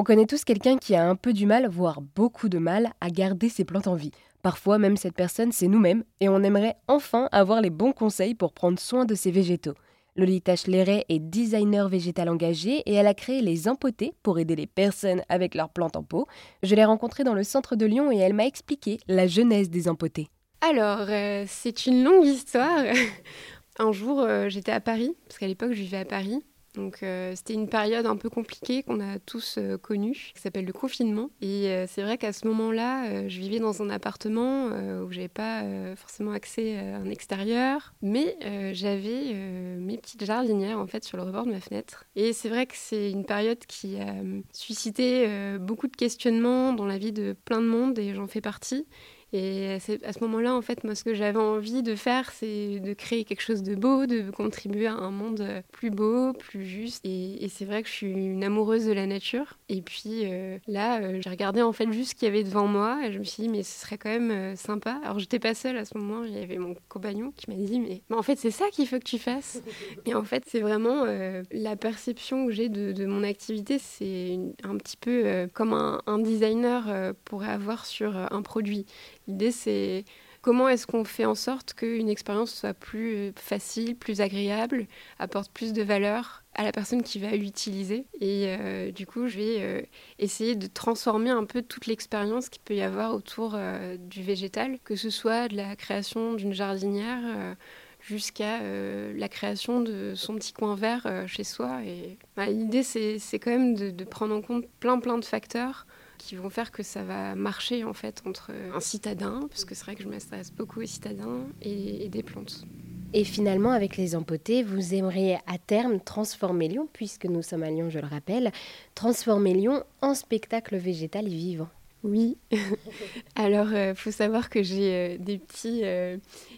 On connaît tous quelqu'un qui a un peu du mal, voire beaucoup de mal, à garder ses plantes en vie. Parfois même cette personne, c'est nous-mêmes, et on aimerait enfin avoir les bons conseils pour prendre soin de ses végétaux. Lolita Schleret est designer végétal engagé et elle a créé les Empotés pour aider les personnes avec leurs plantes en pot. Je l'ai rencontrée dans le centre de Lyon et elle m'a expliqué la genèse des Empotés. Alors, euh, c'est une longue histoire. Un jour, euh, j'étais à Paris, parce qu'à l'époque, je vivais à Paris. Donc euh, c'était une période un peu compliquée qu'on a tous euh, connue, qui s'appelle le confinement. Et euh, c'est vrai qu'à ce moment-là, je vivais dans un appartement où j'avais pas forcément accès à un extérieur, mais j'avais mes petites jardinières en fait sur le rebord de ma fenêtre. Et c'est vrai que c'est une période qui a suscité beaucoup de questionnements dans la vie de plein de monde et j'en fais partie. Et à ce moment-là, en fait, moi, ce que j'avais envie de faire, c'est de créer quelque chose de beau, de contribuer à un monde plus beau, plus juste. Et, c'est vrai que je suis une amoureuse de la nature. Et puis euh, là, euh, j'ai regardé en fait juste ce qu'il y avait devant moi et je me suis dit, mais ce serait quand même euh, sympa. Alors, j'étais pas seule à ce moment, il y avait mon compagnon qui m'a dit, mais, en fait, c'est ça qu'il faut que tu fasses. et en fait, c'est vraiment la perception que j'ai de, mon activité, c'est un petit peu comme un, un designer pourrait avoir sur un produit. L'idée, c'est comment est-ce qu'on fait en sorte qu'une expérience soit plus facile, plus agréable, apporte plus de valeur à la personne qui va l'utiliser. Et euh, du coup, je vais euh, essayer de transformer un peu toute l'expérience qu'il peut y avoir autour euh, du végétal, que ce soit de la création d'une jardinière jusqu'à la création de son petit coin vert chez soi. Et bah, l'idée, c'est quand même de, prendre en compte plein plein de facteurs qui vont faire que ça va marcher en fait entre un citadin, parce que c'est vrai que je m'intéresse beaucoup aux citadins, et, des plantes. Et finalement, avec les empotés, vous aimeriez à terme transformer Lyon, puisque nous sommes à Lyon, je le rappelle, transformer Lyon en spectacle végétal et vivant. Oui. Alors, il euh, faut savoir que j'ai euh, des petits, euh,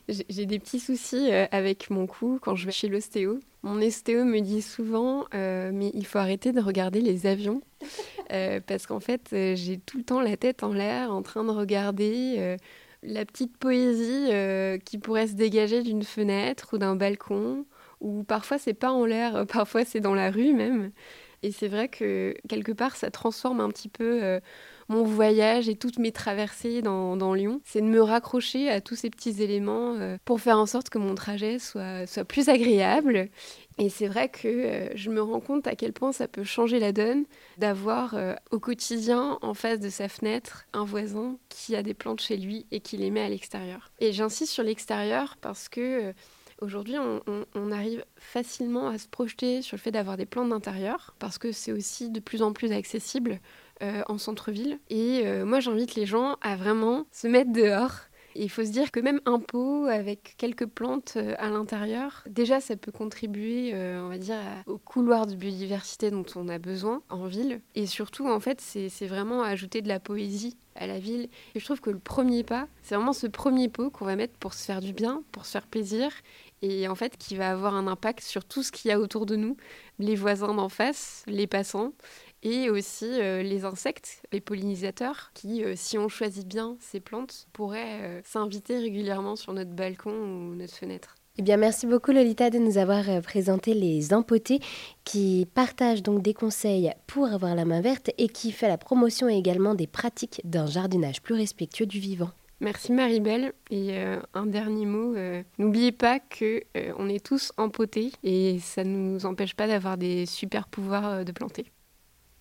j'ai des petits soucis avec mon cou quand je vais chez l'ostéo. Mon ostéo me dit souvent, mais il faut arrêter de regarder les avions parce qu'en fait, j'ai tout le temps la tête en l'air, en train de regarder la petite poésie qui pourrait se dégager d'une fenêtre ou d'un balcon. Ou parfois c'est pas en l'air, parfois c'est dans la rue même. Et c'est vrai que quelque part, ça transforme un petit peu euh, mon voyage et toutes mes traversées dans, Lyon. C'est de me raccrocher à tous ces petits éléments euh, pour faire en sorte que mon trajet soit, plus agréable. Et c'est vrai que euh, je me rends compte à quel point ça peut changer la donne d'avoir au quotidien en face de sa fenêtre un voisin qui a des plantes chez lui et qui les met à l'extérieur. Et j'insiste sur l'extérieur parce que Aujourd'hui, on, arrive facilement à se projeter sur le fait d'avoir des plantes d'intérieur, parce que c'est aussi de plus en plus accessible euh, en centre-ville. Et euh, moi, j'invite les gens à vraiment se mettre dehors. Il faut se dire que même un pot avec quelques plantes euh, à l'intérieur, déjà ça peut contribuer, on va dire, au couloir de biodiversité dont on a besoin en ville. Et surtout, en fait, c'est vraiment ajouter de la poésie à la ville. Et je trouve que le premier pas, c'est vraiment ce premier pot qu'on va mettre pour se faire du bien, pour se faire plaisir et en fait qui va avoir un impact sur tout ce qu'il y a autour de nous, les voisins d'en face, les passants et aussi euh, les insectes, les pollinisateurs, qui, euh, si on choisit bien ces plantes, pourraient euh, s'inviter régulièrement sur notre balcon ou notre fenêtre. Eh bien, merci beaucoup Lolita de nous avoir présenté les empotés qui partagent donc des conseils pour avoir la main verte et qui fait la promotion également des pratiques d'un jardinage plus respectueux du vivant. Merci Maribel. Et euh, un dernier mot, euh, n'oubliez pas que euh, on est tous empotés et ça ne nous empêche pas d'avoir des super pouvoirs de planter.